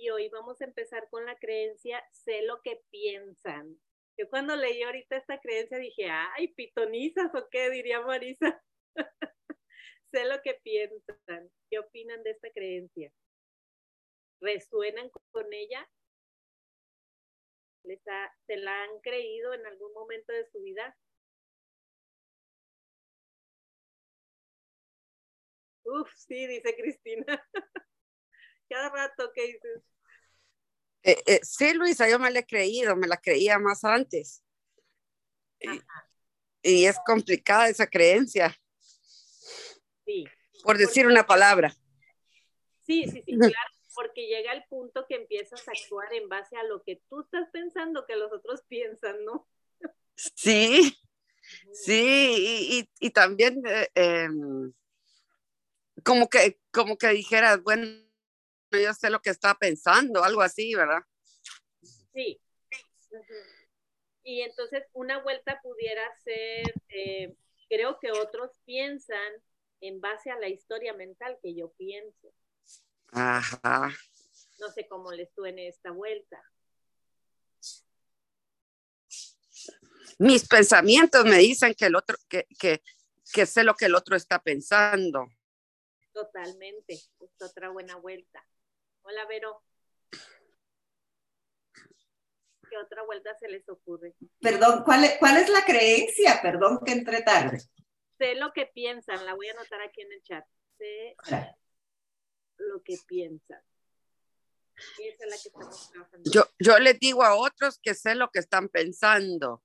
y hoy vamos a empezar con la creencia, sé lo que piensan. Yo cuando leí ahorita esta creencia dije, ay, pitonizas o qué, diría Marisa. sé lo que piensan. ¿Qué opinan de esta creencia? ¿Resuenan con ella? ¿Les ¿Se la han creído en algún momento de su vida? Uf, sí, dice Cristina. Cada rato, ¿qué dices? Eh, eh, sí, Luisa, yo me la he creído, me la creía más antes. Y, es complicada esa creencia. Sí. Por decir una palabra. Sí, sí, sí, claro, porque llega el punto que empiezas a actuar en base a lo que tú estás pensando que los otros piensan, ¿no? Sí, sí, y, también eh, em, como que, como que dijeras, bueno, yo sé lo que está pensando, algo así, ¿verdad? Sí. Y entonces una vuelta pudiera ser, eh, creo que otros piensan en base a la historia mental que yo pienso. Ajá. No sé cómo les suene esta vuelta. Mis pensamientos me dicen que el otro, que, que, que sé lo que el otro está pensando. Totalmente, es otra buena vuelta. Hola, Vero. ¿Qué otra vuelta se les ocurre? Perdón, ¿cuál es, cuál es la creencia? Perdón que entré tarde. Sé lo que piensan, la voy a anotar aquí en el chat. Sé lo que piensan. Esa es la que estamos trabajando. Yo, yo les digo a otros que sé lo que están pensando.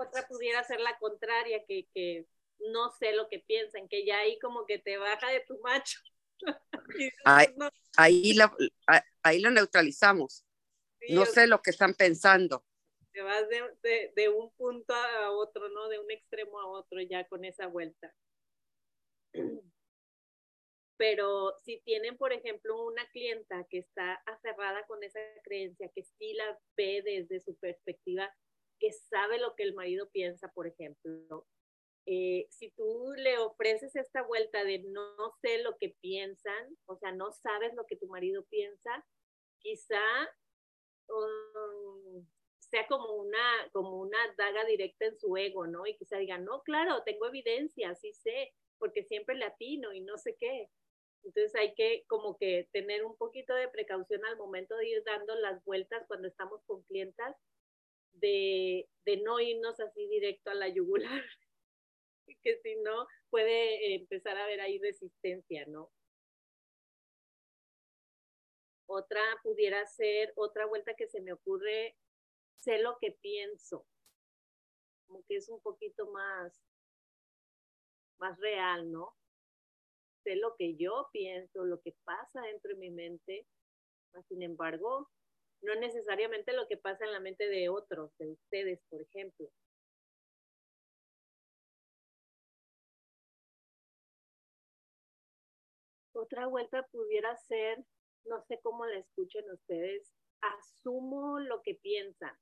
Otra pudiera ser la contraria, que, no sé lo que piensan, que ya ahí como que te baja de tu macho. ahí, ahí, lo neutralizamos. no sé lo que están pensando. Te vas de, de, un punto a otro, ¿no? De un extremo a otro ya con esa vuelta. Pero si tienen, por ejemplo, una clienta que está aferrada con esa creencia, que sí la ve desde su perspectiva que sabe lo que el marido piensa, por ejemplo, eh, si tú le ofreces esta vuelta de no sé lo que piensan, o sea, no sabes lo que tu marido piensa, quizá um, sea como una, como una daga directa en su ego, ¿no? Y quizá diga, no, claro, tengo evidencia, sí sé, porque siempre le atino y no sé qué. Entonces hay que como que tener un poquito de precaución al momento de ir dando las vueltas cuando estamos con clientas de, no irnos así directo a la yugular, que si no puede empezar a haber ahí resistencia, ¿no? Otra pudiera ser, otra vuelta que se me ocurre, sé lo que pienso, como que es un poquito más, más real, ¿no? Sé lo que yo pienso, lo que pasa dentro de mi mente, sin embargo, no necesariamente lo que pasa en la mente de otros, de ustedes, por ejemplo. Otra vuelta pudiera ser, no sé cómo la escuchen ustedes, asumo lo que piensan,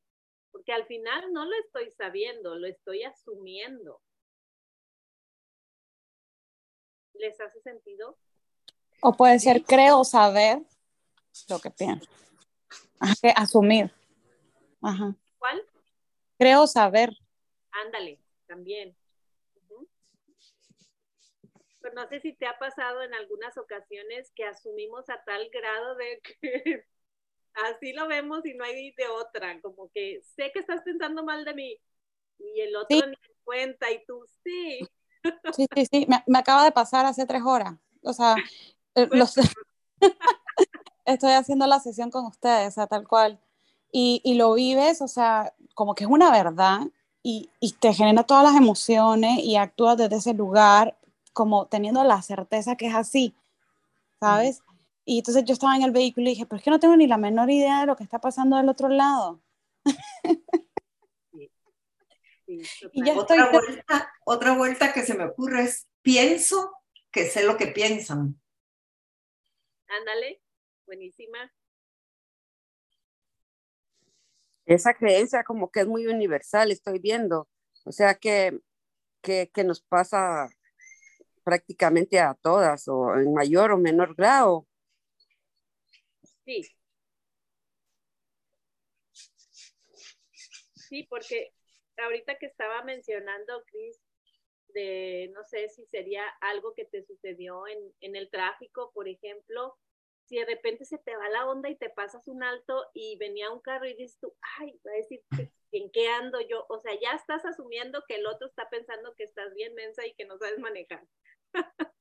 porque al final no lo estoy sabiendo, lo estoy asumiendo. ¿Les hace sentido? O puede ser, creo saber lo que piensan asumir. Ajá. ¿Cuál? Creo saber. Ándale, también. Pero no sé si te ha pasado en algunas ocasiones que asumimos a tal grado de que así lo vemos y no hay de otra, como que sé que estás pensando mal de mí y el otro ni cuenta y tú sí. Sí, sí, sí, me, acaba de pasar hace tres horas. O sea, eh, los, estoy haciendo la sesión con ustedes, o sea, tal cual. Y, y lo vives, o sea, como que es una verdad y, y, te genera todas las emociones y actúas desde ese lugar como teniendo la certeza que es así, ¿sabes? Y entonces yo estaba en el vehículo y dije, pero es que no tengo ni la menor idea de lo que está pasando del otro lado. y ya otra, estoy... vuelta, otra vuelta que se me ocurre es, pienso que sé lo que piensan. Ándale buenísima. Esa creencia como que es muy universal, estoy viendo. O sea que que, que nos pasa prácticamente a todas o en mayor o menor grado. Sí. Sí, porque ahorita que estaba mencionando, Cris, de no sé si sería algo que te sucedió en, en el tráfico, por ejemplo, si de repente se te va la onda y te pasas un alto y venía un carro y dices tú, ay, va a decir, ¿en qué ando yo? O sea, ya estás asumiendo que el otro está pensando que estás bien mensa y que no sabes manejar.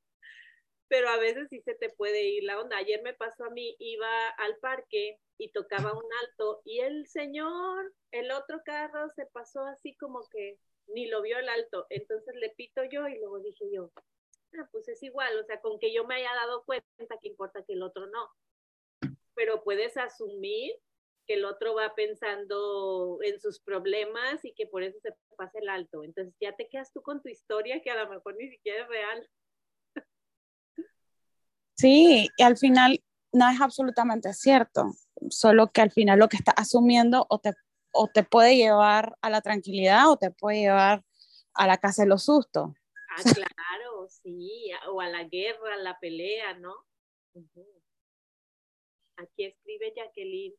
Pero a veces sí se te puede ir la onda. Ayer me pasó a mí, iba al parque y tocaba un alto y el señor, el otro carro se pasó así como que ni lo vio el alto. Entonces le pito yo y luego dije yo, Pues es igual, o sea, con que yo me haya dado cuenta que importa que el otro no. Pero puedes asumir que el otro va pensando en sus problemas y que por eso se pasa el alto. Entonces ya te quedas tú con tu historia que a lo mejor ni siquiera es real. Sí, y al final no es absolutamente cierto, solo que al final lo que estás asumiendo o te, o te puede llevar a la tranquilidad o te puede llevar a la casa de los sustos. Ah, claro, sí, o a la guerra, a la pelea, ¿no? Aquí escribe Jacqueline,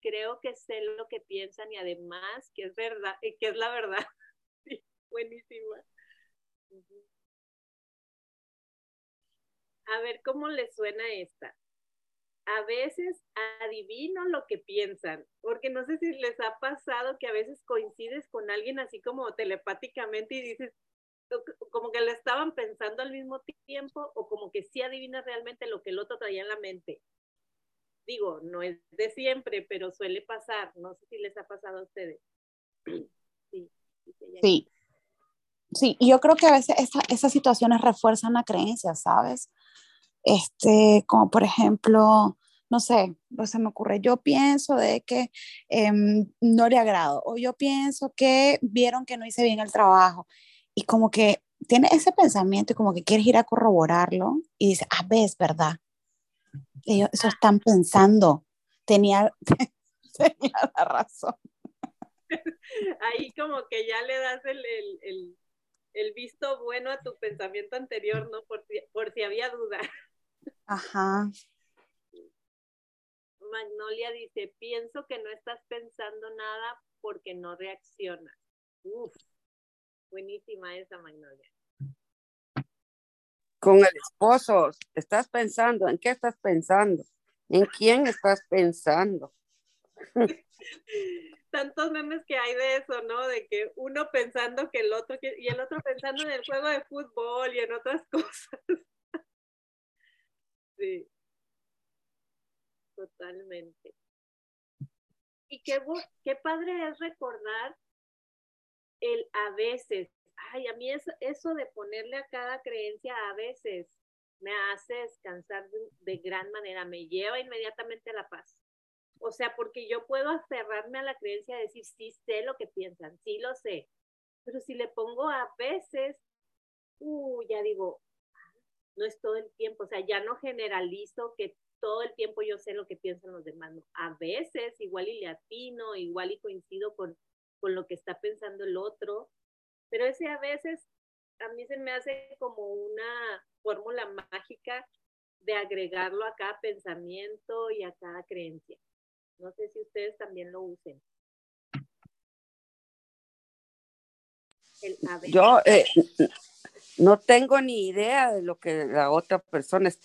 creo que sé lo que piensan y además que es verdad, eh, que es la verdad. buenísima. A ver cómo les suena esta. A veces adivino lo que piensan, porque no sé si les ha pasado que a veces coincides con alguien así como telepáticamente y dices, como que le estaban pensando al mismo tiempo o como que sí adivina realmente lo que el otro traía en la mente. Digo, no es de siempre, pero suele pasar. No sé si les ha pasado a ustedes. Sí. Sí. Sí, yo creo que a veces esas situaciones refuerzan la creencia, ¿sabes? Este, como por ejemplo, no sé, pues se me ocurre, yo pienso de que em, no le agrado, o yo pienso que vieron que no hice bien el trabajo, y como que tiene ese pensamiento y como que quieres ir a corroborarlo y dice, ah, ves, ¿verdad? Ellos eso están pensando. Tenía, tenía la razón. Ahí como que ya le das el, el, el, visto bueno a tu pensamiento anterior, ¿no? Por si, por si había duda. Ajá. Magnolia dice, pienso que no estás pensando nada porque no reaccionas. Uf. Buenísima esa, Magnolia. Con el esposo, ¿estás pensando? ¿En qué estás pensando? ¿En quién estás pensando? Tantos memes que hay de eso, ¿no? De que uno pensando que el otro, y el otro pensando en el juego de fútbol y en otras cosas. Sí. Totalmente. Y qué, qué padre es recordar el a veces. Ay, a mí eso, eso de ponerle a cada creencia a veces me hace descansar de, gran manera, me lleva inmediatamente a la paz. O sea, porque yo puedo aferrarme a la creencia de decir, sí sé lo que piensan, sí lo sé, pero si le pongo a veces, uh, ya digo, no es todo el tiempo, o sea, ya no generalizo que todo el tiempo yo sé lo que piensan los demás, a veces igual y le atino, igual y coincido con, con lo que está pensando el otro, pero ese a veces a mí se me hace como una fórmula mágica de agregarlo a cada pensamiento y a cada creencia. No sé si ustedes también lo usen. Yo eh, no tengo ni idea de lo que la otra persona es.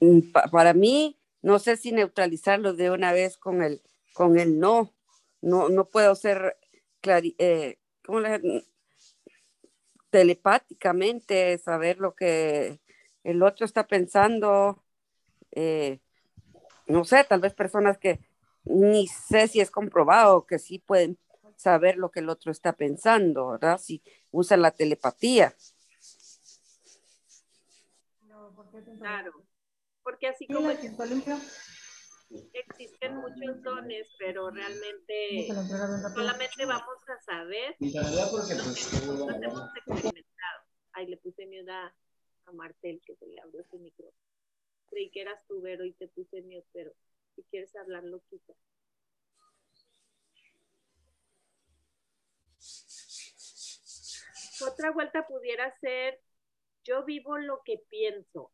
Mm, para mí, no sé si neutralizarlo de una vez con el, con el no no, no puedo ser eh, telepáticamente saber lo que el otro está pensando. Eh, no sé, tal vez personas que ni sé si es comprobado que sí pueden saber lo que el otro está pensando, ¿verdad? Si usan la telepatía. Claro, porque así como existen muchos dones, pero realmente solamente vamos a saber lo que nosotros hemos experimentado. Ahí le puse miedo a, Martel que se le abrió su micrófono. Creí que eras tu Vero y te puse miedo, pero si quieres hablar, lo quita. otra vuelta pudiera ser, yo vivo lo que pienso,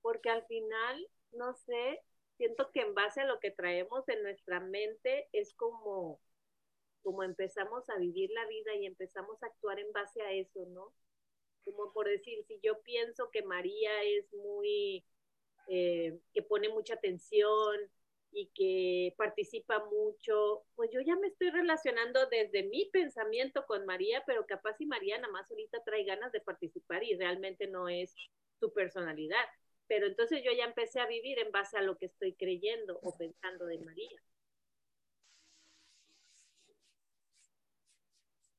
porque al final, no sé, siento que en base a lo que traemos en nuestra mente es como, como empezamos a vivir la vida y empezamos a actuar en base a eso, ¿no? Como por decir, si yo pienso que María es muy, eh, que pone mucha atención y que participa mucho, pues yo ya me estoy relacionando desde mi pensamiento con María, pero capaz si María nada más ahorita trae ganas de participar y realmente no es su personalidad pero entonces yo ya empecé a vivir en base a lo que estoy creyendo o pensando de María.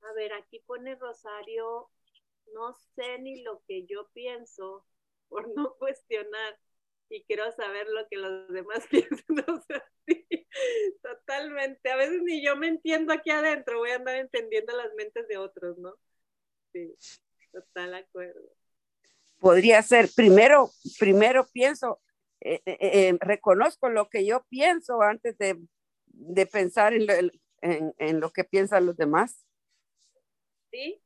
A ver, aquí pone Rosario, no sé ni lo que yo pienso por no cuestionar y quiero saber lo que los demás piensan. Totalmente. A veces ni yo me entiendo aquí adentro, voy a andar entendiendo las mentes de otros, ¿no? Sí, total acuerdo podría ser, primero, primero pienso, eh, eh, eh, reconozco lo que yo pienso antes de, de pensar en lo, en, en lo, que piensan los demás. Sí.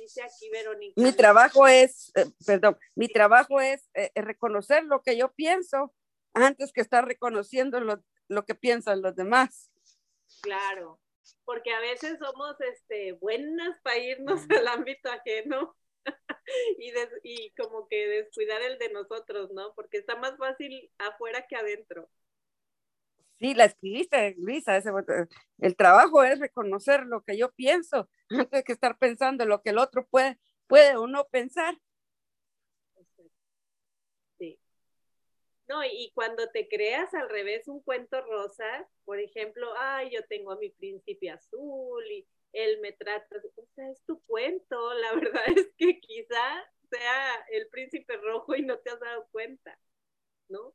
Dice aquí Verónica. Mi trabajo es, perdón, mi trabajo es reconocer lo que yo pienso antes que estar reconociendo lo, lo que piensan los demás. Claro porque a veces somos este, buenas para irnos al ámbito ajeno y, y como que descuidar el de nosotros, ¿no? Porque está más fácil afuera que adentro. Sí, la escribiste, Luisa. Ese, el trabajo es reconocer lo que yo pienso antes que estar pensando lo que el otro puede, puede o no pensar. No, y cuando te creas al revés un cuento rosa, por ejemplo, ay, yo tengo a mi príncipe azul y él me trata, o sea, es tu cuento, la verdad es que quizá sea el príncipe rojo y no te has dado cuenta, ¿no?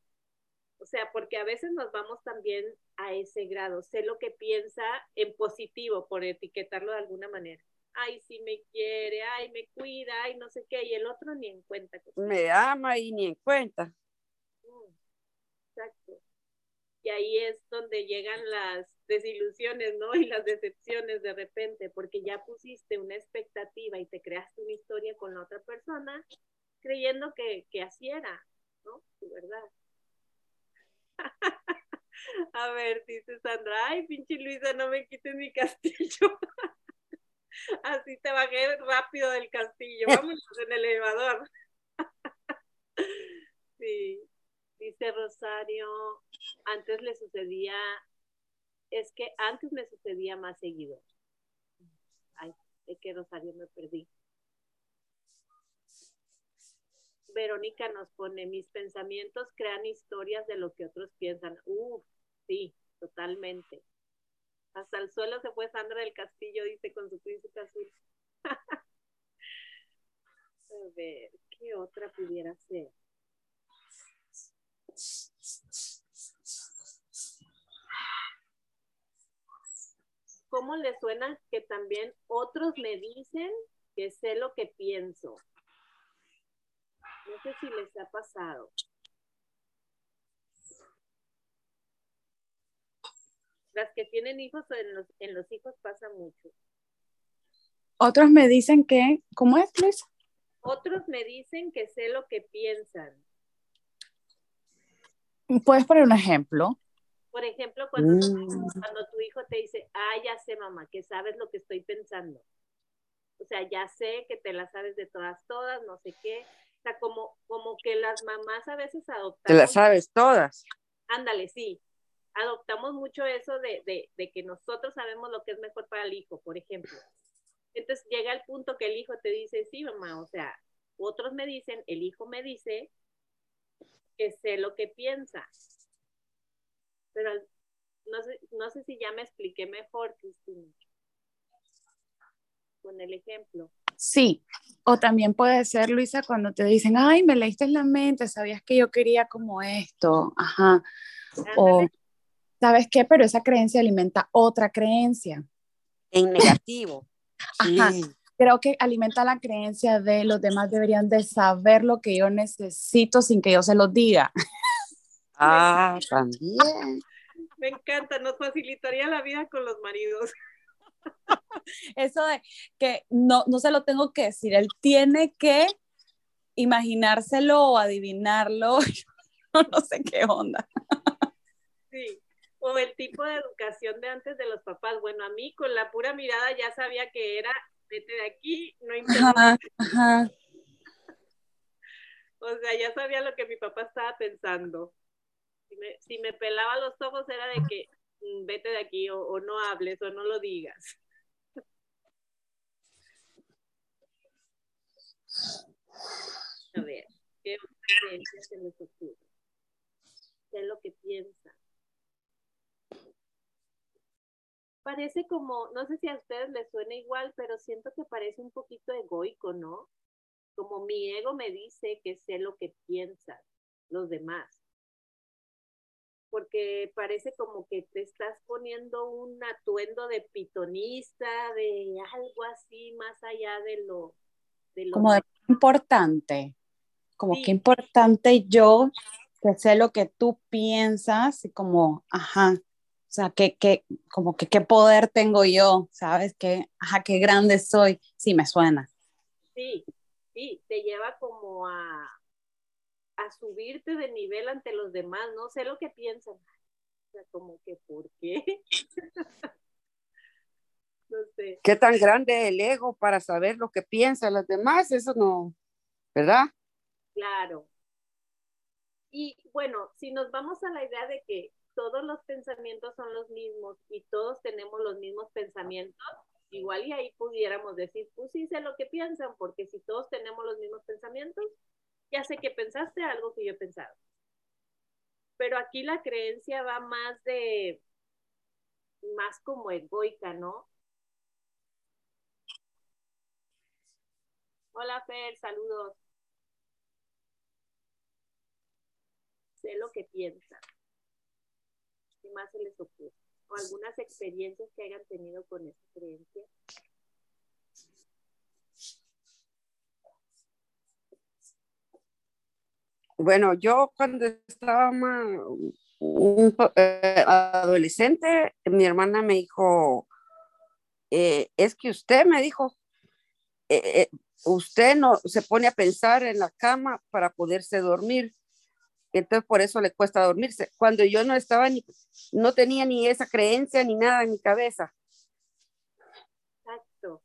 O sea, porque a veces nos vamos también a ese grado, sé lo que piensa en positivo, por etiquetarlo de alguna manera. Ay, sí me quiere, ay, me cuida, ay, no sé qué, y el otro ni en cuenta. Me ama y ni en cuenta. Exacto. Y ahí es donde llegan las desilusiones, ¿no? Y las decepciones de repente, porque ya pusiste una expectativa y te creaste una historia con la otra persona, creyendo que, que así era, ¿no? Tu verdad. A ver, dice Sandra, ay, pinche Luisa, no me quites mi castillo. Así te bajé rápido del castillo. Vámonos en el elevador. Sí. Dice Rosario, antes le sucedía, es que antes me sucedía más seguido. Ay, es que Rosario me perdí. Verónica nos pone, mis pensamientos crean historias de lo que otros piensan. Uf, sí, totalmente. Hasta el suelo se fue Sandra del Castillo, dice, con su príncipe azul. A ver, ¿qué otra pudiera ser? ¿Cómo le suena que también otros me dicen que sé lo que pienso? No sé si les ha pasado. Las que tienen hijos en los, en los hijos pasa mucho. Otros me dicen que, ¿cómo es, Luis? Otros me dicen que sé lo que piensan. ¿Puedes poner un ejemplo? Por ejemplo, cuando, mm. cuando tu hijo te dice, ah, ya sé, mamá, que sabes lo que estoy pensando. O sea, ya sé que te la sabes de todas, todas, no sé qué. O sea, como, como que las mamás a veces adoptamos. Te las sabes todas. Ándale, sí. Adoptamos mucho eso de, de, de que nosotros sabemos lo que es mejor para el hijo, por ejemplo. Entonces llega el punto que el hijo te dice, sí, mamá, o sea, otros me dicen, el hijo me dice que sé lo que piensa. Pero no sé, no sé si ya me expliqué mejor, Cristina, con el ejemplo. Sí, o también puede ser, Luisa, cuando te dicen, ay, me leíste en la mente, sabías que yo quería como esto, ajá. O, ¿sabes qué? Pero esa creencia alimenta otra creencia. En negativo. Ajá creo que alimenta la creencia de los demás deberían de saber lo que yo necesito sin que yo se los diga. Ah, también. Me encanta, nos facilitaría la vida con los maridos. Eso de que no, no se lo tengo que decir, él tiene que imaginárselo o adivinarlo, no sé qué onda. Sí, o el tipo de educación de antes de los papás. Bueno, a mí con la pura mirada ya sabía que era, vete de aquí, no importa. O sea, ya sabía lo que mi papá estaba pensando. Si me, pelaba los ojos era de que mm, vete de aquí o, no hables o no lo digas. A ver, ¿qué se les ocurre? ¿Qué es lo que piensan? Parece como, no sé si a ustedes les suena igual, pero siento que parece un poquito egoico, ¿no? Como mi ego me dice que sé lo que piensan los demás. Porque parece como que te estás poniendo un atuendo de pitonista, de algo así más allá de lo... De lo como de importante, como que importante yo que sé lo que tú piensas y como, ajá, sea, que, que, como que qué poder tengo yo, ¿sabes? Que, ajá, qué grande soy. Sí, me suena. Sí, sí, te lleva como a, a subirte de nivel ante los demás. No sé lo que piensan. O sea, como que, ¿por qué? no sé. ¿Qué tan grande el ego para saber lo que piensan los demás? Eso no, ¿verdad? Claro. Y bueno, si nos vamos a la idea de que todos los pensamientos son los mismos y todos tenemos los mismos pensamientos, igual y ahí pudiéramos decir, pues sí sé lo que piensan, porque si todos tenemos los mismos pensamientos, ya sé que pensaste algo que yo he pensado. Pero aquí la creencia va más de, más como egoica, ¿no? Hola Fer, saludos. Sé lo que más se les ocurre? O algunas experiencias que hayan tenido con esa creencia. Bueno, yo cuando estaba un, eh, adolescente, mi hermana me dijo, eh, es que usted me dijo, eh, usted no se pone a pensar en la cama para poderse dormir entonces por eso le cuesta dormirse. Cuando yo no estaba ni, no tenía ni esa creencia ni nada en mi cabeza. Exacto.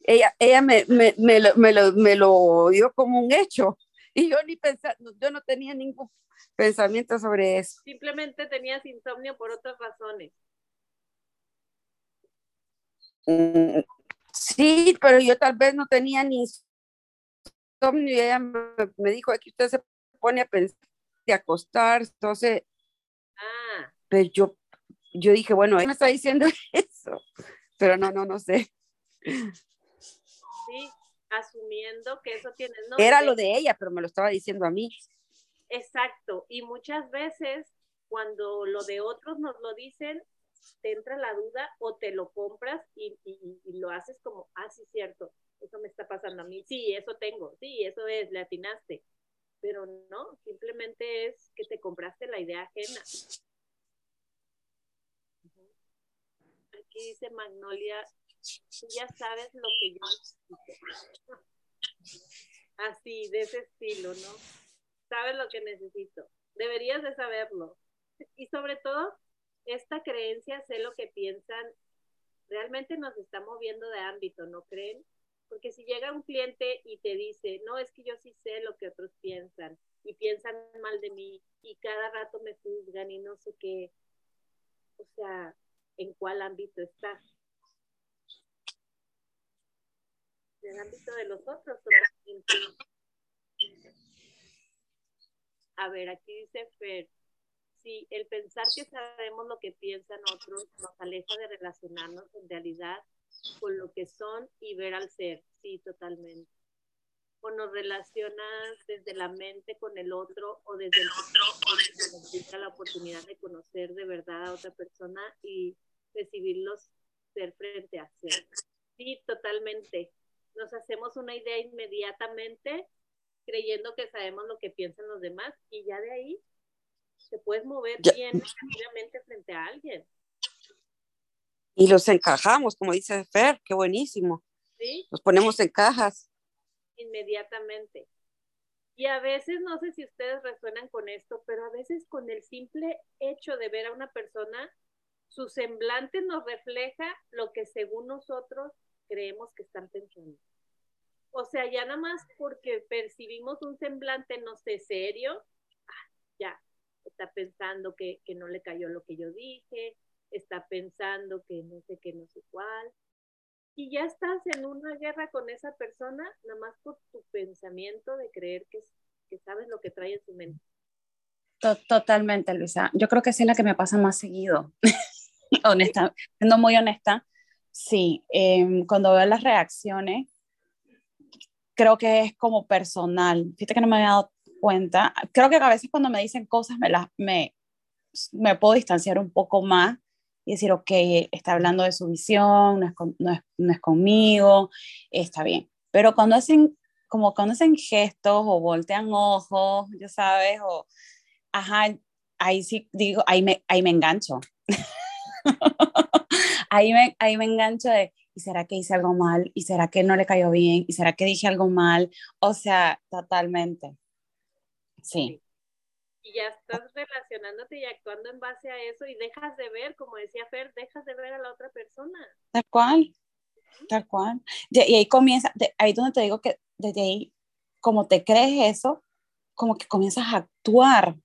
Ella, ella me, me, me, lo, me, lo, me lo dio como un hecho y yo ni pensaba, yo no tenía ningún pensamiento sobre eso. Simplemente tenías insomnio por otras razones. Mm, sí, pero yo tal vez no tenía ni insomnio y ella me, me dijo que usted se pone a pensar de acostar, entonces, ah. pero pues yo, yo dije, bueno, él me está diciendo eso, pero no, no, no sé. Sí, asumiendo que eso tiene... No, Era lo de ella, pero me lo estaba diciendo a mí. Exacto, y muchas veces cuando lo de otros nos lo dicen, te entra la duda o te lo compras y, y, lo haces como, ah, sí, cierto, eso me está pasando a mí, sí, eso tengo, sí, eso es, le atinaste pero no, simplemente es que te compraste la idea ajena. Aquí dice Magnolia, tú ya sabes lo que yo necesito. Así, de ese estilo, ¿no? Sabes lo que necesito. Deberías de saberlo. Y sobre todo, esta creencia, sé lo que piensan, realmente nos está moviendo de ámbito, ¿no creen? Porque si llega un cliente y te dice, no, es que yo sí sé lo que otros piensan y piensan mal de mí y cada rato me juzgan y no sé qué, o sea, ¿en cuál ámbito está? En el ámbito de los otros. A ver, aquí dice Fer, si el pensar que sabemos lo que piensan otros nos aleja de relacionarnos en realidad con lo que son y ver al ser, sí, totalmente. O nos relacionas desde la mente con el otro o desde el otro o desde la oportunidad de conocer de verdad a otra persona y recibirlos ser frente a ser. Sí, totalmente. Nos hacemos una idea inmediatamente creyendo que sabemos lo que piensan los demás y ya de ahí te puedes mover bien tranquilamente frente a alguien. Y los encajamos, como dice Fer, qué buenísimo. ¿Sí? Los ponemos en cajas. Inmediatamente. Y a veces, no sé si ustedes resuenan con esto, pero a veces con el simple hecho de ver a una persona, su semblante nos refleja lo que según nosotros creemos que están pensando. O sea, ya nada más porque percibimos un semblante, no sé, serio, ah, ya, está pensando que, que no le cayó lo que yo dije, está pensando que no sé qué, no sé cuál. Y ya estás en una guerra con esa persona, nada más por tu pensamiento de creer que, que sabes lo que trae en su mente. Totalmente, Luisa. Yo creo que es la que me pasa más seguido. honesta, siendo muy honesta, sí. Em, cuando veo las reacciones, creo que es como personal. Fíjate que no me había dado cuenta. Creo que a veces cuando me dicen cosas me, las, me, me puedo distanciar un poco más y decir, ok, está hablando de su visión, no es, no es, no es conmigo, está bien. Pero cuando hacen, como cuando hacen gestos o voltean ojos, ya sabes, o, ajá, ahí sí digo, ahí me, ahí me engancho. ahí, me, ahí me engancho de, ¿y será que hice algo mal? ¿Y será que no le cayó bien? ¿Y será que dije algo mal? O sea, totalmente. Sí y ya estás relacionándote y actuando en base a eso y dejas de ver, como decía Fer, dejas de ver a la otra persona. Tal cual, tal cual. Y ahí comienza, ahí donde te digo que desde ahí, como te crees eso, como que comienzas a actuar,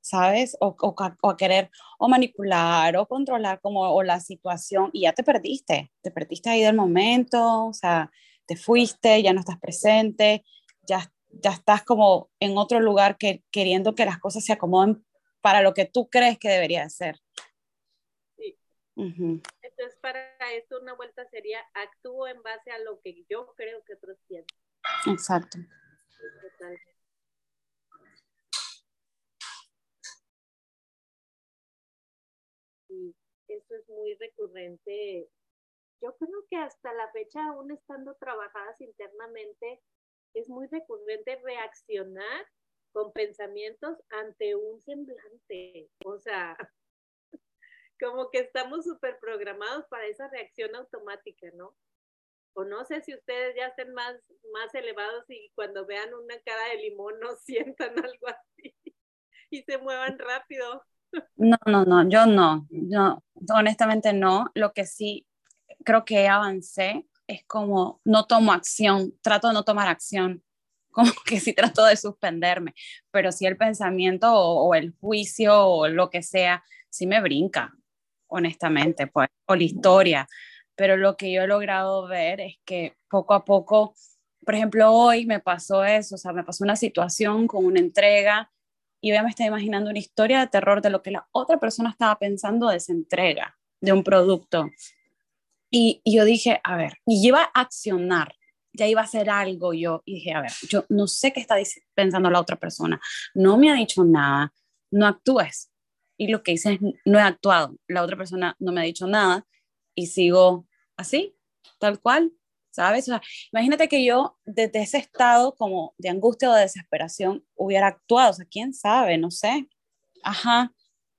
¿sabes? O, o, o, a querer o manipular o controlar como o la situación y ya te perdiste, te perdiste ahí del momento, o sea, te fuiste, ya no estás presente, ya ya estás como en otro lugar que, queriendo que las cosas se acomoden para lo que tú crees que debería ser. Sí. Entonces, para esto una vuelta sería, actúo en base a lo que yo creo que otros piensan. Exacto. Totalmente. Eso es muy recurrente. Yo creo que hasta la fecha, aún estando trabajadas internamente, es muy recurrente reaccionar con pensamientos ante un semblante. O sea, como que estamos súper programados para esa reacción automática, ¿no? O no sé si ustedes ya estén más, más elevados y cuando vean una cara de limón no sientan algo así y se muevan rápido. No, no, no, yo no, yo honestamente no. Lo que sí creo que avancé es como no tomo acción, trato de no tomar acción, como que sí trato de suspenderme, pero si el pensamiento o, el juicio o lo que sea, sí me brinca, honestamente, pues, o la historia. Pero lo que yo he logrado ver es que poco a poco, por ejemplo, hoy me pasó eso, o sea, me pasó una situación con una entrega y ya me estaba imaginando una historia de terror de lo que la otra persona estaba pensando de esa entrega, de un producto. Y, yo dije, a ver, y iba a accionar, ya iba a hacer algo yo. Y dije, a ver, yo no sé qué está pensando la otra persona, no me ha dicho nada, no actúes. Y lo que hice es, no he actuado, la otra persona no me ha dicho nada y sigo así, tal cual, ¿sabes? O sea, imagínate que yo desde ese estado como de angustia o de desesperación hubiera actuado, o sea, quién sabe, no sé. Ajá,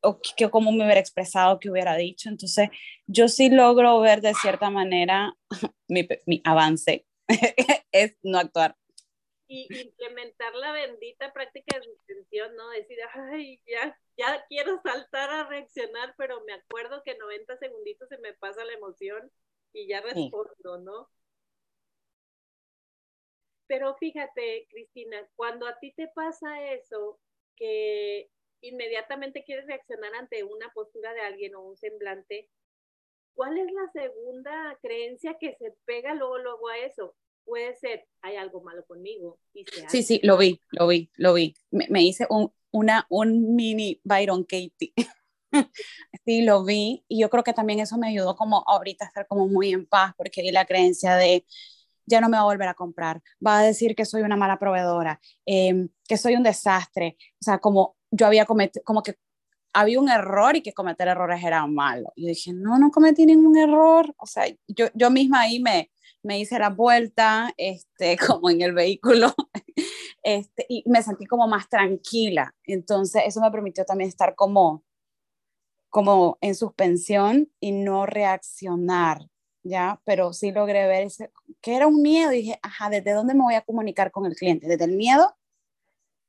o que, cómo me hubiera expresado, qué hubiera dicho. Entonces, yo sí logro ver de cierta manera mi, mi avance, es no actuar. Y implementar la bendita práctica de intención, ¿no? Decir, ay, ya, ya quiero saltar a reaccionar, pero me acuerdo que 90 segunditos se me pasa la emoción y ya respondo, ¿no? Pero fíjate, Cristina, cuando a ti te pasa eso, que inmediatamente quieres reaccionar ante una postura de alguien o un semblante, ¿cuál es la segunda creencia que se pega luego, luego a eso? Puede ser, hay algo malo conmigo. sí, sí, lo vi, lo vi, lo vi. Me, hice un, una, un mini Byron Katie. sí, lo vi y yo creo que también eso me ayudó como ahorita a estar como muy en paz porque hay la creencia de ya no me va a volver a comprar, va a decir que soy una mala proveedora, em, que soy un desastre, o sea, como yo había cometido, como que había un error y que cometer errores era malo. Y dije, no, no cometí ningún error. O sea, yo, yo misma ahí me, me hice la vuelta, este, como en el vehículo, este, y me sentí como más tranquila. Entonces, eso me permitió también estar como, como en suspensión y no reaccionar, ¿ya? Pero sí logré ver ese, que era un miedo y dije, ajá, ¿desde dónde me voy a comunicar con el cliente? ¿Desde el miedo?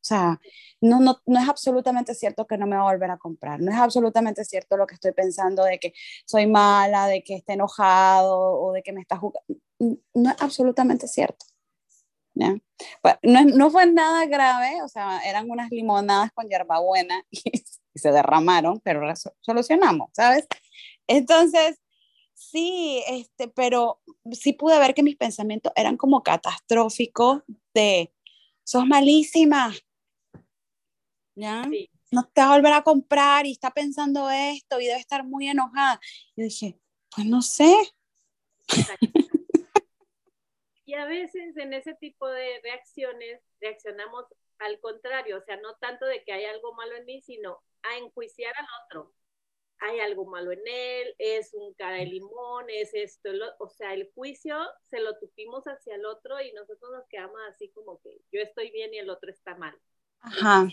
Sea, no, no, no es absolutamente cierto que no me va a volver a comprar, no es absolutamente cierto lo que estoy pensando de que soy mala, de que esté enojado o de que me está jugando, no es absolutamente cierto. Pues, no, no, fue nada grave, o sea, eran unas limonadas con hierbabuena y, y se derramaron, pero solucionamos, ¿sabes? Entonces, sí, este, pero sí pude ver que mis pensamientos eran como catastróficos de, sos malísima, ¿ya? No te va a volver a comprar y está pensando esto y debe estar muy enojada. Y dije, pues no sé. Y a veces en ese tipo de reacciones reaccionamos al contrario, o sea, no tanto de que hay algo malo en mí, sino a enjuiciar al otro. Hay algo malo en él, es un cara de limón, es esto, o sea, el juicio se lo tupimos hacia el otro y nosotros nos quedamos así como que yo estoy bien y el otro está mal. Ajá.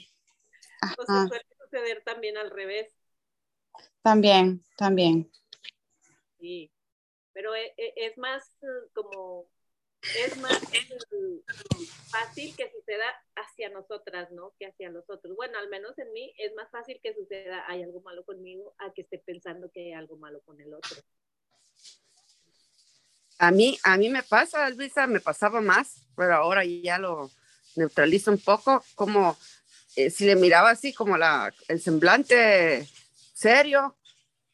Sea, suele suceder también al revés. También, también. Sí, pero es, e, es más eh, como es más fácil que suceda hacia nosotras, ¿no? Que hacia los otros. Bueno, al menos en mí es más fácil que suceda, hay algo malo conmigo, a que esté pensando que hay algo malo con el otro. A mí, a mí me pasa, Luisa, me pasaba más, pero ahora ya lo neutralizo un poco, como eh, si le miraba así como la, el semblante serio,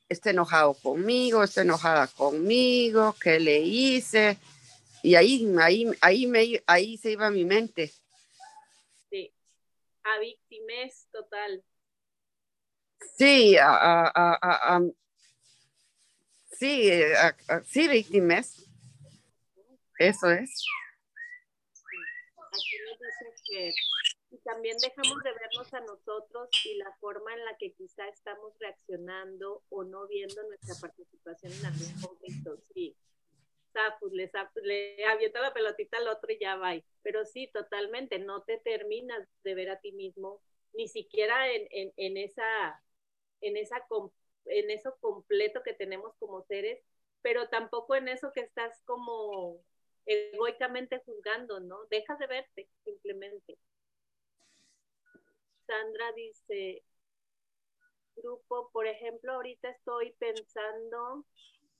está enojado conmigo, está enojada conmigo, ¿qué le hice? Y ahí, ahí, ahí, me, ahí se iba mi mente. Sí, a víctimas total. Sí, a, a, a, sí, sí, víctimas. Eso es. Aquí me dice que y también dejamos de vernos a nosotros y la forma en la que quizá estamos reaccionando o no viendo nuestra participación en algún conflicto. Sí, pues le, le avienta la pelotita al otro y ya va. Pero sí, totalmente, no te terminas de ver a ti mismo, ni siquiera en, en, en esa, en, esa, en eso completo que tenemos como seres, pero tampoco en eso que estás como egoicamente juzgando, ¿no? Dejas de verte, simplemente. Sandra dice, grupo, por ejemplo, ahorita estoy pensando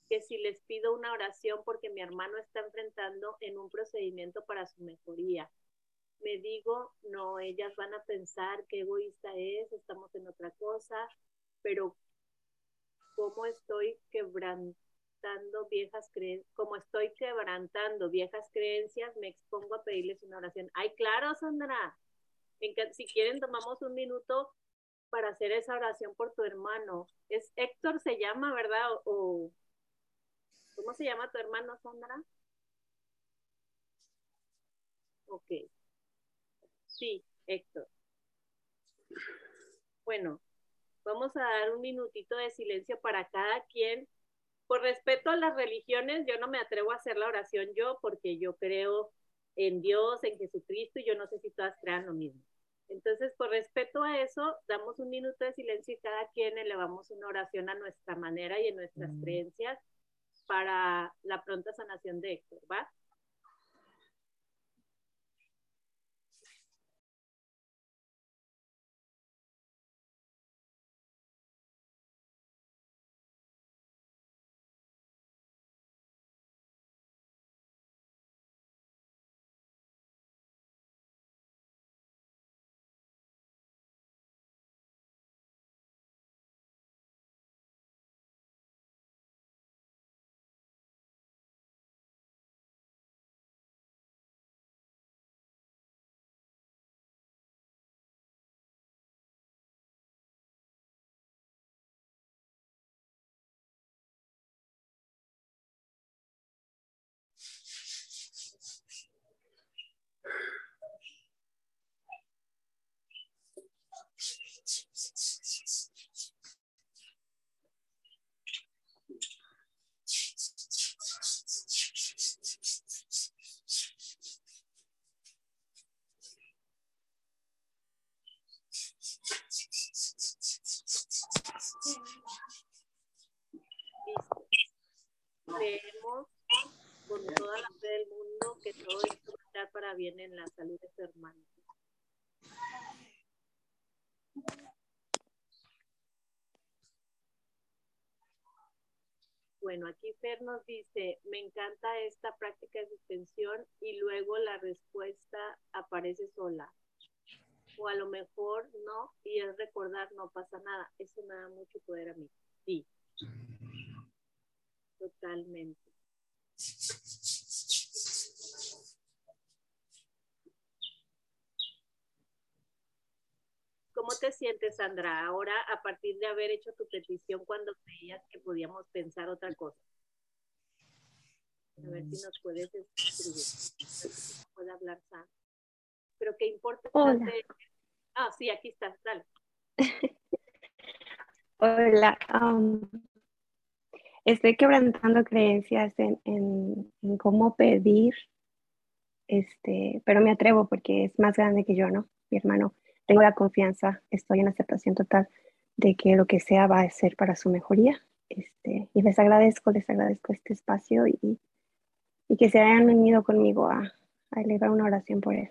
que si les pido una oración porque mi hermano está enfrentando en un procedimiento para su mejoría. Me digo, no, ellas van a pensar qué egoísta es, estamos en otra cosa, pero cómo estoy quebrantando viejas creencias, como estoy quebrantando viejas creencias, me expongo a pedirles una oración. Ay, claro, Sandra. Si quieren, tomamos un minuto para hacer esa oración por tu hermano. Es Héctor se llama, ¿verdad? O, ¿Cómo se llama tu hermano, Sandra? Ok. Sí, Héctor. Bueno, vamos a dar un minutito de silencio para cada quien. Por respeto a las religiones, yo no me atrevo a hacer la oración yo porque yo creo en Dios, en Jesucristo y yo no sé si todas crean lo mismo. Entonces, por respeto a eso, damos un minuto de silencio y cada quien elevamos una oración a nuestra manera y en nuestras mm. creencias para la pronta sanación de Héctor, ¿va? Estar para bien en la salud de su hermano. Bueno, aquí Fer nos dice, me encanta esta práctica de suspensión y luego la respuesta aparece sola. O a lo mejor no, y es recordar, no pasa nada. Eso me da mucho poder a mí. Sí. Totalmente. ¿Cómo te sientes, Sandra, ahora a partir de haber hecho tu petición cuando creías que podíamos pensar otra cosa? A ver si nos puedes escribir. Puede hablar, Sandra. Pero qué importante. Ah, sí, aquí estás, dale. Hola. Um, estoy quebrantando creencias en, en, en, cómo pedir, este, pero me atrevo porque es más grande que yo, ¿no? Mi hermano tengo la confianza, estoy en aceptación total de que lo que sea va a ser para su mejoría. Este, y les agradezco, les agradezco este espacio y, y que se hayan venido conmigo a, a elevar una oración por él.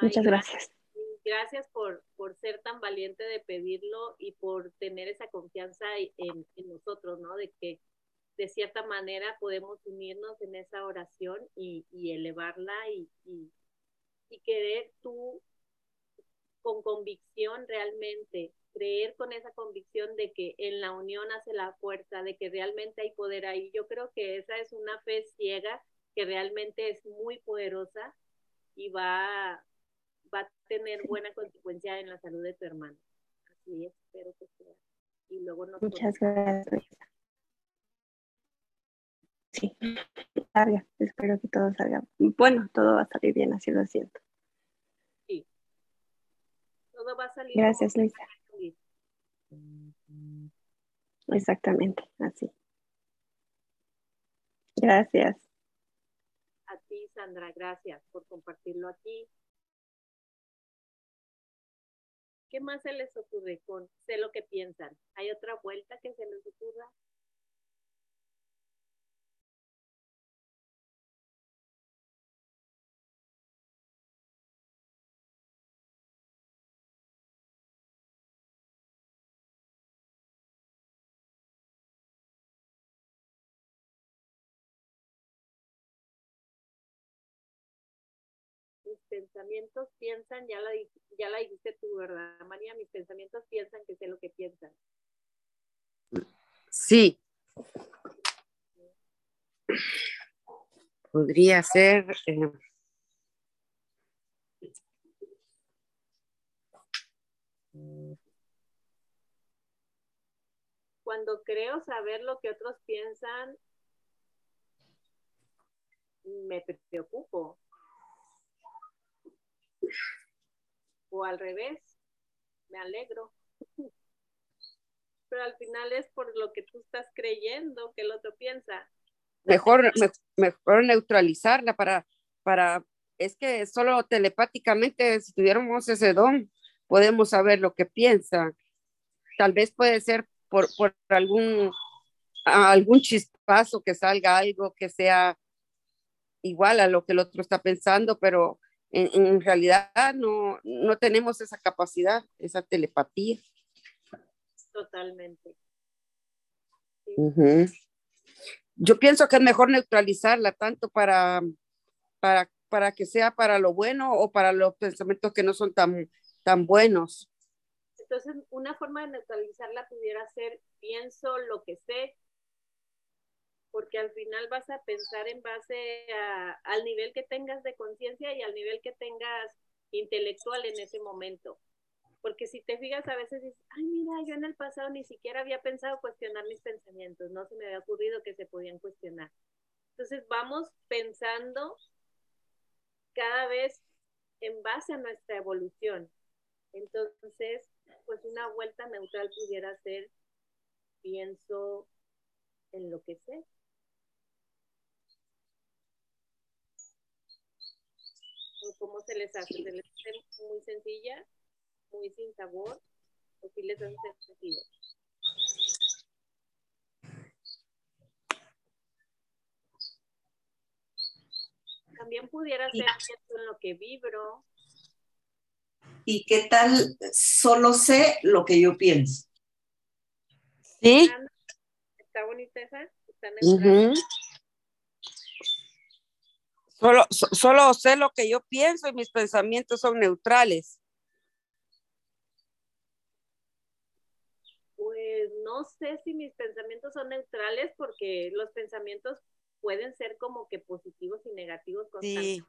Muchas gracias. Gracias por, por, ser tan valiente de pedirlo y por tener esa confianza en, en, nosotros, ¿no? De que de cierta manera podemos unirnos en esa oración y, y elevarla y, y, y querer tú con convicción realmente, creer con esa convicción de que en la unión hace la fuerza, de que realmente hay poder ahí. Yo creo que esa es una fe ciega que realmente es muy poderosa y va, va a tener buena consecuencia en la salud de tu hermano. Así espero que sea. Y luego Muchas gracias. Sí, espero que todo salga. Bueno, todo va a salir bien, así lo siento va a salir. Gracias, Luisa. Exactamente, así. Gracias. A ti, Sandra, gracias por compartirlo aquí. ¿Qué más se les ocurre con sé lo que piensan? ¿Hay otra vuelta que se les ocurra? Pensamientos piensan, ya la, ya la dijiste tú, ¿verdad, María? Mis pensamientos piensan que sé lo que piensan. Sí. Podría ser... Eh, Cuando creo saber lo que otros piensan, me preocupo o al revés, me alegro. Pero al final es por lo que tú estás creyendo que el otro piensa. Mejor, mejor neutralizarla para, para, es que solo telepáticamente, si tuviéramos ese don, podemos saber lo que piensa. Tal vez puede ser por, por algún, algún chispazo que salga algo que sea igual a lo que el otro está pensando, pero en, realidad no, no tenemos esa capacidad, esa telepatía. Totalmente. Yo pienso que es mejor neutralizarla tanto para, para, para que sea para lo bueno o para los pensamientos que no son tan, tan buenos. Entonces, una forma de neutralizarla pudiera ser, pienso lo que sé, porque al final vas a pensar en base al nivel que tengas de conciencia y al nivel que tengas intelectual en ese momento. Porque si te fijas, a veces dices, ay, mira, yo en el pasado ni siquiera había pensado cuestionar mis pensamientos, no se me había ocurrido que se podían cuestionar. Entonces vamos pensando cada vez en base a nuestra evolución. Entonces, pues una vuelta neutral pudiera ser, pienso en lo que sé, cómo se les hace? ¿Se les hace muy sencilla, muy sin sabor o si les hace sentido? También pudiera ser en lo que vibro. ¿Y qué tal solo sé lo que yo pienso? Sí. Está bonita esa. Está en. Solo, solo sé lo que yo pienso y mis pensamientos son neutrales. Pues no sé si mis pensamientos son neutrales porque los pensamientos pueden ser como que positivos y negativos constantemente.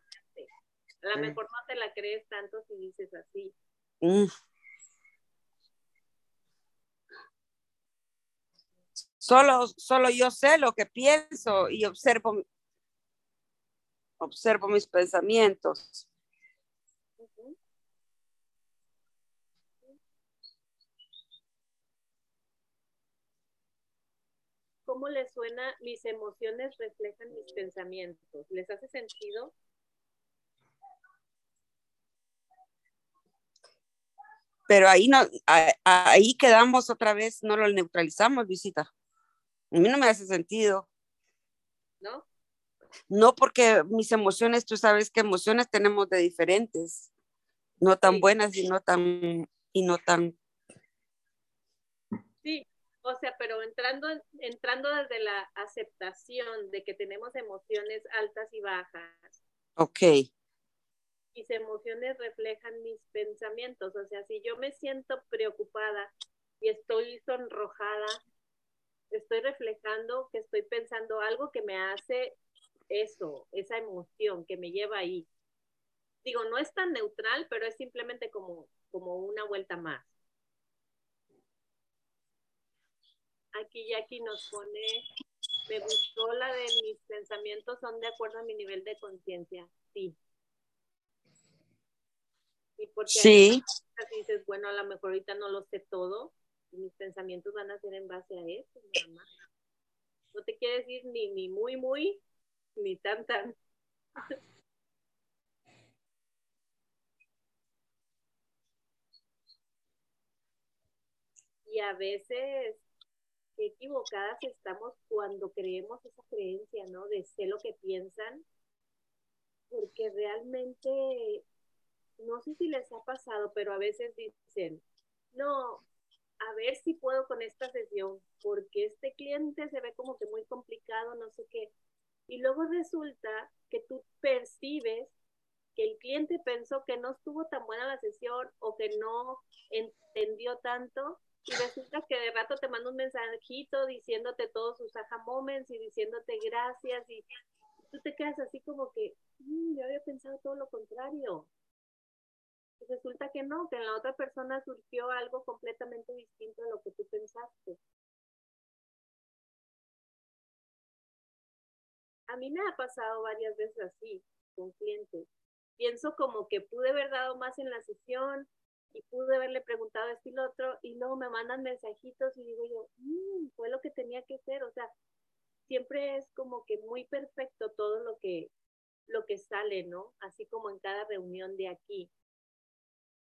A lo mejor no te la crees tanto si dices así. Mm. Solo, solo yo sé lo que pienso y observo observo mis pensamientos. ¿Cómo les suena? Mis emociones reflejan mis pensamientos. ¿Les hace sentido? Pero ahí no, ahí quedamos otra vez, no lo neutralizamos, visita. A mí no me hace sentido. ¿No? porque mis emociones, tú sabes que emociones tenemos de diferentes, no tan buenas y no tan, y no tan. Sí, o sea, pero entrando, entrando desde la aceptación de que tenemos emociones altas y bajas. Ok. Mis emociones reflejan mis pensamientos, o sea, si yo me siento preocupada y estoy sonrojada, estoy reflejando que estoy pensando algo que me hace eso, esa emoción que me lleva ahí. Digo, no es tan neutral, pero es simplemente como, como una vuelta más. Aquí Jackie nos pone, me gustó la de mis pensamientos son de acuerdo a mi nivel de conciencia. Sí. Y porque sí. dices, bueno, a lo mejor ahorita no lo sé todo, y mis pensamientos van a ser en base a eso, nada No te quiere decir ni, ni muy, muy, ni tan tan. y a veces qué equivocadas estamos cuando creemos esa creencia, ¿no? De sé lo que piensan, porque realmente, no sé si les ha pasado, pero a veces dicen, no, a ver si puedo con esta sesión, porque este cliente se ve como que muy complicado, no sé qué. Y luego resulta que tú percibes que el cliente pensó que no estuvo tan buena la sesión o que no entendió tanto y resulta que de rato te manda un mensajito diciéndote todos sus aha moments y diciéndote gracias y tú te quedas así como que mm, yo había pensado todo lo contrario. Resulta que no, que en la otra persona surgió algo completamente distinto a lo que tú pensaste. A mí me ha pasado varias veces así con clientes. Pienso como que pude haber dado más en la sesión y pude haberle preguntado esto y lo otro y luego me mandan mensajitos y digo yo, mm, fue lo que tenía que ser. O sea, siempre es como que muy perfecto todo lo que, lo que sale, ¿no? Así como en cada reunión de aquí.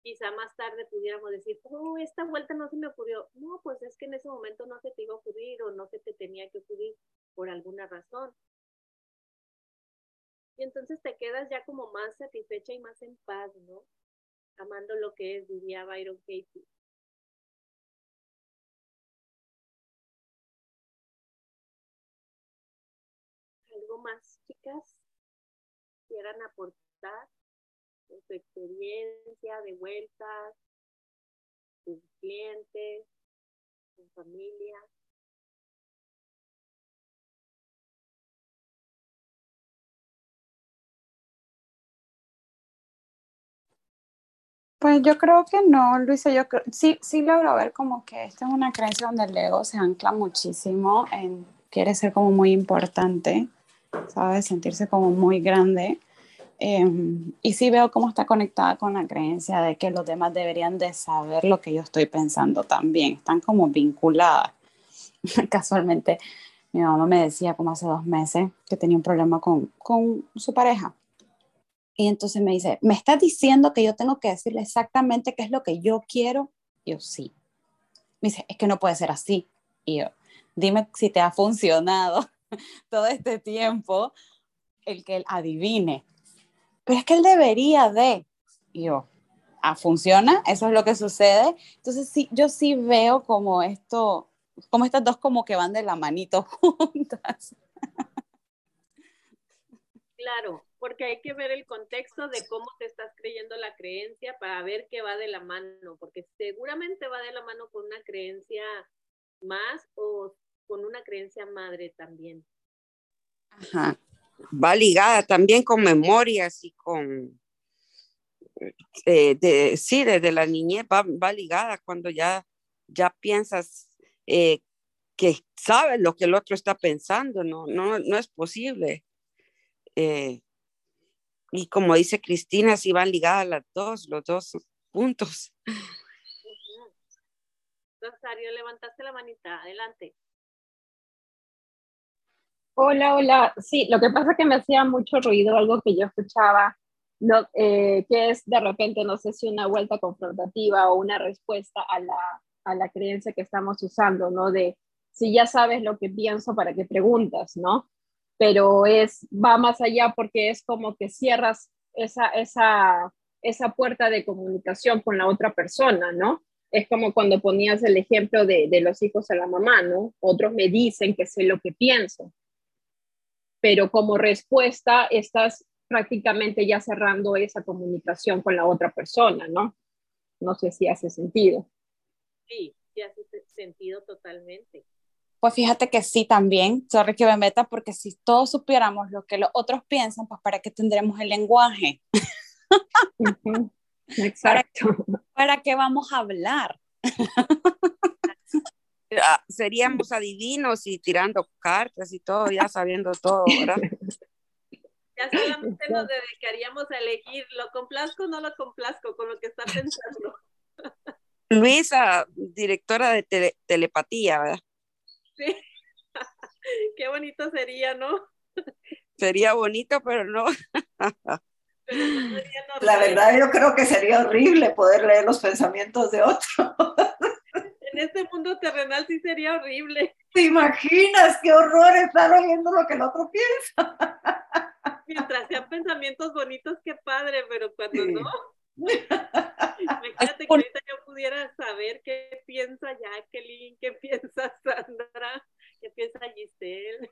Quizá más tarde pudiéramos decir, oh, esta vuelta no se me ocurrió. No, pues es que en ese momento no se te iba a ocurrir o no se te tenía que ocurrir por alguna razón y entonces te quedas ya como más satisfecha y más en paz, ¿no? Amando lo que es, diría Byron Katie. ¿Algo más, chicas? ¿Quieran aportar en su experiencia de vueltas, sus clientes, su familia? Pues yo creo que no, Luisa, yo sí, sí logro ver como que esta es una creencia donde el ego se ancla muchísimo en quiere ser como muy importante, ¿sabes? Sentirse como muy grande. Em, y sí veo cómo está conectada con la creencia de que los demás deberían de saber lo que yo estoy pensando también, están como vinculadas. Casualmente, mi mamá me decía como hace dos meses que tenía un problema con, con su pareja y entonces me dice, ¿me estás diciendo que yo tengo que decirle exactamente qué es lo que yo quiero? Y yo, sí. Me dice, es que no puede ser así. Y yo, dime si te ha funcionado todo este tiempo el que él adivine pero es que él debería de. Y yo, ah, funciona, eso es lo que sucede. Entonces, sí, yo sí veo como esto, como estas dos como que van de la manito juntas. Claro, porque hay que ver el contexto de cómo te estás creyendo la creencia para ver qué va de la mano, porque seguramente va de la mano con una creencia más o con una creencia madre también. Ajá. Va ligada también con memorias y con, eh, de, sí, desde la niñez va, ligada cuando ya, ya piensas eh, que sabes lo que el otro está pensando, no, no, no es posible. Eh, y como dice Cristina, sí van ligadas las dos, los dos puntos. Rosario, levantaste la manita, adelante. Hola, hola. Sí, lo que pasa es que me hacía mucho ruido algo que yo escuchaba, no, eh, que es de repente, no sé si una vuelta confrontativa o una respuesta a la, a la creencia que estamos usando, ¿no? De si ya sabes lo que pienso, ¿para qué preguntas, no? Pero es, va más allá porque es como que cierras esa, esa, esa puerta de comunicación con la otra persona, ¿no? Es como cuando ponías el ejemplo de, de los hijos a la mamá, ¿no? Otros me dicen que sé lo que pienso, pero como respuesta estás prácticamente ya cerrando esa comunicación con la otra persona, ¿no? No sé si hace sentido. Sí, sí hace sentido totalmente. Pues fíjate que sí también, sorry que me meta, porque si todos supiéramos lo que los otros piensan, pues para qué tendremos el lenguaje. Exacto. ¿Para, qué vamos a hablar? Ah, seríamos adivinos y tirando cartas y todo, ya sabiendo todo, ¿verdad? Ya solamente nos dedicaríamos a elegir, ¿lo complazco o no lo complazco con lo que está pensando? Luisa, directora de telepatía, ¿verdad? Sí. Qué bonito sería, ¿no? Sería bonito, pero no. La verdad, yo creo que sería horrible poder leer los pensamientos de otro. En este mundo terrenal sí sería horrible. ¿Te imaginas qué horror estar oyendo lo que el otro piensa? Mientras sean pensamientos bonitos, qué padre, pero cuando no. Imagínate que ahorita yo pudiera saber qué piensa Jacqueline, qué piensa Sandra, qué piensa Giselle.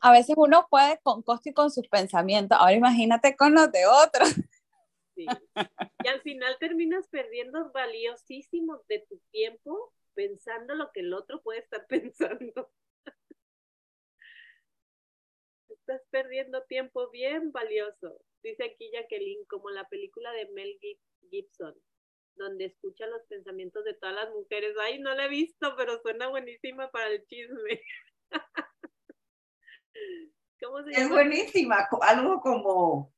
A veces uno puede con y con sus pensamientos, ahora imagínate con los de otros. Sí. Y al final terminas perdiendo valiosísimos de tu tiempo pensando lo que el otro puede estar pensando estás perdiendo tiempo bien valioso. Dice aquí Jacqueline, como la película de Mel Gibson, donde escucha los pensamientos de todas las mujeres. Ay, no la he visto, pero suena buenísima para el chisme. ¿Cómo se llama? Es buenísima, algo como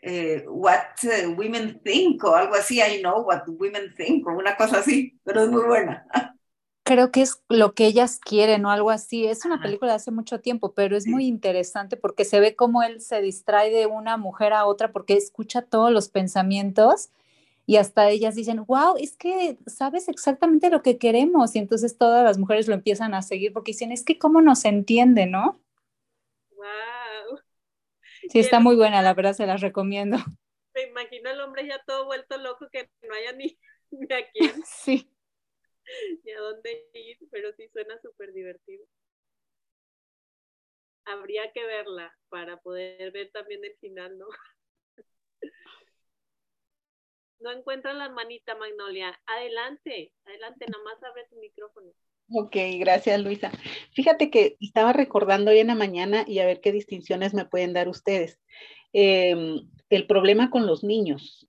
eh, What uh, Women Think o algo así, I know what women think o una cosa así, pero es muy buena. creo que es lo que ellas quieren o algo así. Es una película de hace mucho tiempo, pero es muy interesante porque se ve cómo él se distrae de una mujer a otra porque escucha todos los pensamientos y hasta ellas dicen, wow, es que sabes exactamente lo que queremos. Y entonces todas las mujeres lo empiezan a seguir porque dicen, es que cómo nos entiende, ¿no? Wow. Sí, está muy buena, la verdad se las recomiendo. Me imagino el hombre ya todo vuelto loco que no haya ni, ni a quién. Sí. Y a dónde ir, pero sí suena súper divertido. Habría que verla para poder ver también el final, ¿no? No encuentran la manita, Magnolia. Adelante, adelante, nada más abre tu micrófono. Ok, gracias Luisa. Fíjate que estaba recordando hoy en la mañana y a ver qué distinciones me pueden dar ustedes. Em, el problema con los niños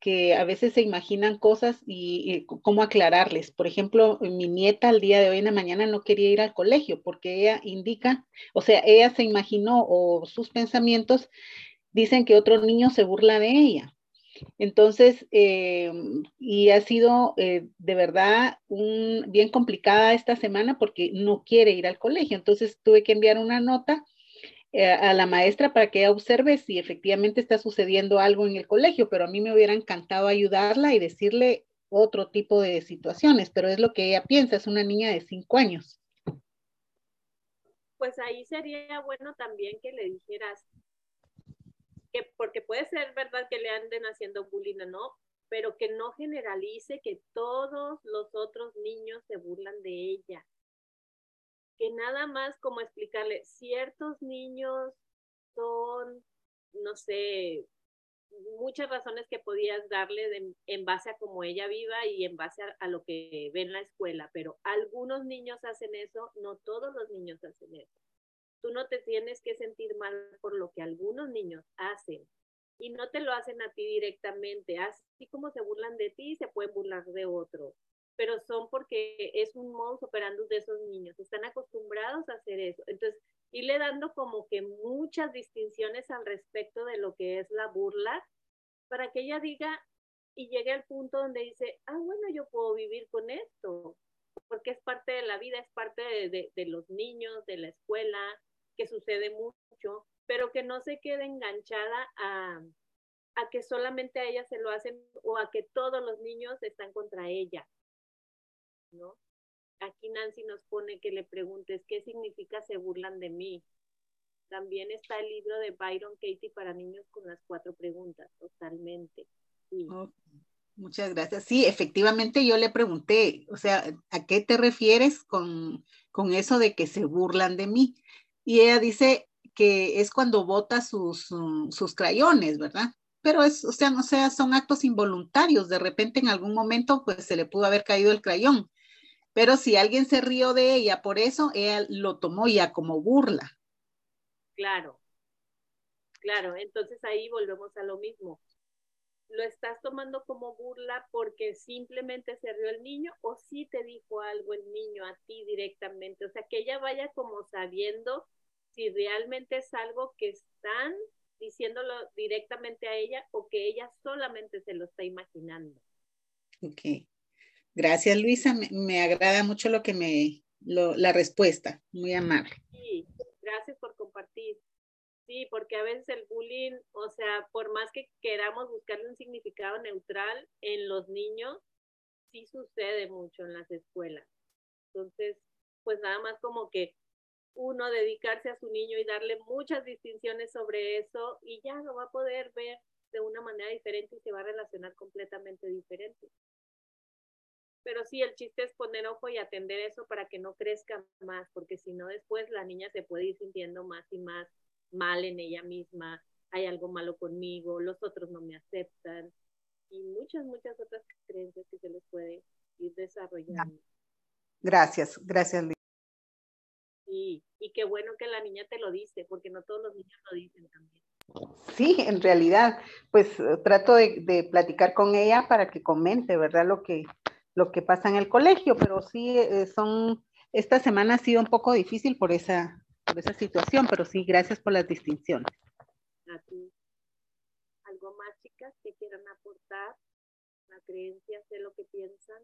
que a veces se imaginan cosas y, cómo aclararles. Por ejemplo, mi nieta al día de hoy en la mañana no quería ir al colegio porque ella indica, o sea, ella se imaginó o sus pensamientos dicen que otro niño se burla de ella. Entonces, eh, y ha sido eh, de verdad bien complicada esta semana porque no quiere ir al colegio. Entonces, tuve que enviar una nota a la maestra para que observe si efectivamente está sucediendo algo en el colegio, pero a mí me hubiera encantado ayudarla y decirle otro tipo de situaciones, pero es lo que ella piensa, es una niña de cinco años. Pues ahí sería bueno también que le dijeras que porque puede ser verdad que le anden haciendo bullying no, pero que no generalice que todos los otros niños se burlan de ella. Que nada más como explicarle, ciertos niños son, no sé, muchas razones que podías darle en base a cómo ella viva y en base a, a, lo que ve en la escuela, pero algunos niños hacen eso, no todos los niños hacen eso. Tú no te tienes que sentir mal por lo que algunos niños hacen y no te lo hacen a ti directamente, así como se burlan de ti, se pueden burlar de otro, pero son porque es un modus operandi de esos niños, están acostumbrados a hacer eso. Entonces, irle dando como que muchas distinciones al respecto de lo que es la burla, para que ella diga y llegue al punto donde dice, ah, bueno, yo puedo vivir con esto, porque es parte de la vida, es parte de, de, de los niños, de la escuela, que sucede mucho, pero que no se quede enganchada a, a que solamente a ella se lo hacen o a que todos los niños están contra ella, ¿no? Aquí Nancy nos pone que le preguntes qué significa se burlan de mí. También está el libro de Byron Katie para niños con las cuatro preguntas, totalmente. muchas gracias. Sí, efectivamente yo le pregunté, o sea, ¿a qué te refieres con, con eso de que se burlan de mí? Y ella dice, que es cuando bota sus, mm, sus crayones, ¿verdad? Pero es, o sea, no sea, son actos involuntarios. De repente en algún momento pues se le pudo haber caído el crayón. Pero si alguien se rió de ella por eso, ella lo tomó ya como burla. Claro, claro. Entonces ahí volvemos a lo mismo. ¿Lo estás tomando como burla porque simplemente se rió el niño o sí te dijo algo el niño a ti directamente? O sea, que ella vaya como sabiendo si realmente es algo que están diciéndolo directamente a ella o que ella solamente se lo está imaginando. Ok. Gracias, Luisa. Me, agrada mucho lo que me, la respuesta. Muy amable. Sí, gracias por compartir. Sí, porque a veces el bullying, o sea, por más que queramos buscarle un significado neutral en los niños, sí sucede mucho en las escuelas. Entonces, pues nada más como que uno dedicarse a su niño y darle muchas distinciones sobre eso y ya lo va a poder ver de una manera diferente y se va a relacionar completamente diferente. Pero sí, el chiste es poner ojo y atender eso para que no crezca más, porque si no después la niña se puede ir sintiendo más y más mal en ella misma, hay algo malo conmigo, los otros no me aceptan y muchas, muchas otras creencias que se les puede ir desarrollando. Gracias, gracias. Sí, y qué bueno que la niña te lo dice, porque no todos los niños lo dicen también. Sí, en realidad, pues trato de, platicar con ella para que comente, ¿verdad? Lo que, lo que pasa en el colegio, pero sí eh, son, esta semana ha sido un poco difícil por esa, por esa situación, pero sí, gracias por las distinciones. A ti. ¿Algo más, chicas, que quieran aportar? La creencia, sé lo que piensan.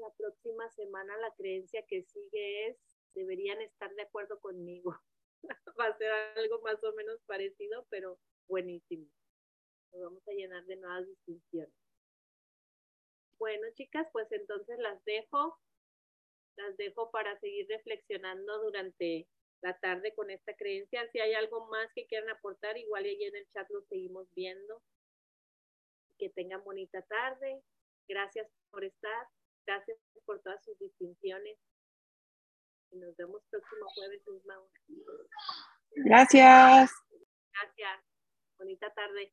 la próxima semana la creencia que sigue es, deberían estar de acuerdo conmigo. Va a ser algo más o menos parecido, pero buenísimo. Nos vamos a llenar de nuevas distinciones. Bueno, chicas, pues entonces las dejo. Las dejo para seguir reflexionando durante la tarde con esta creencia. Si hay algo más que quieran aportar, igual ahí en el chat lo seguimos viendo. Que tengan bonita tarde. Gracias por estar. Gracias por todas sus distinciones. Y nos vemos próximo jueves, misma Gracias. Gracias. Bonita tarde.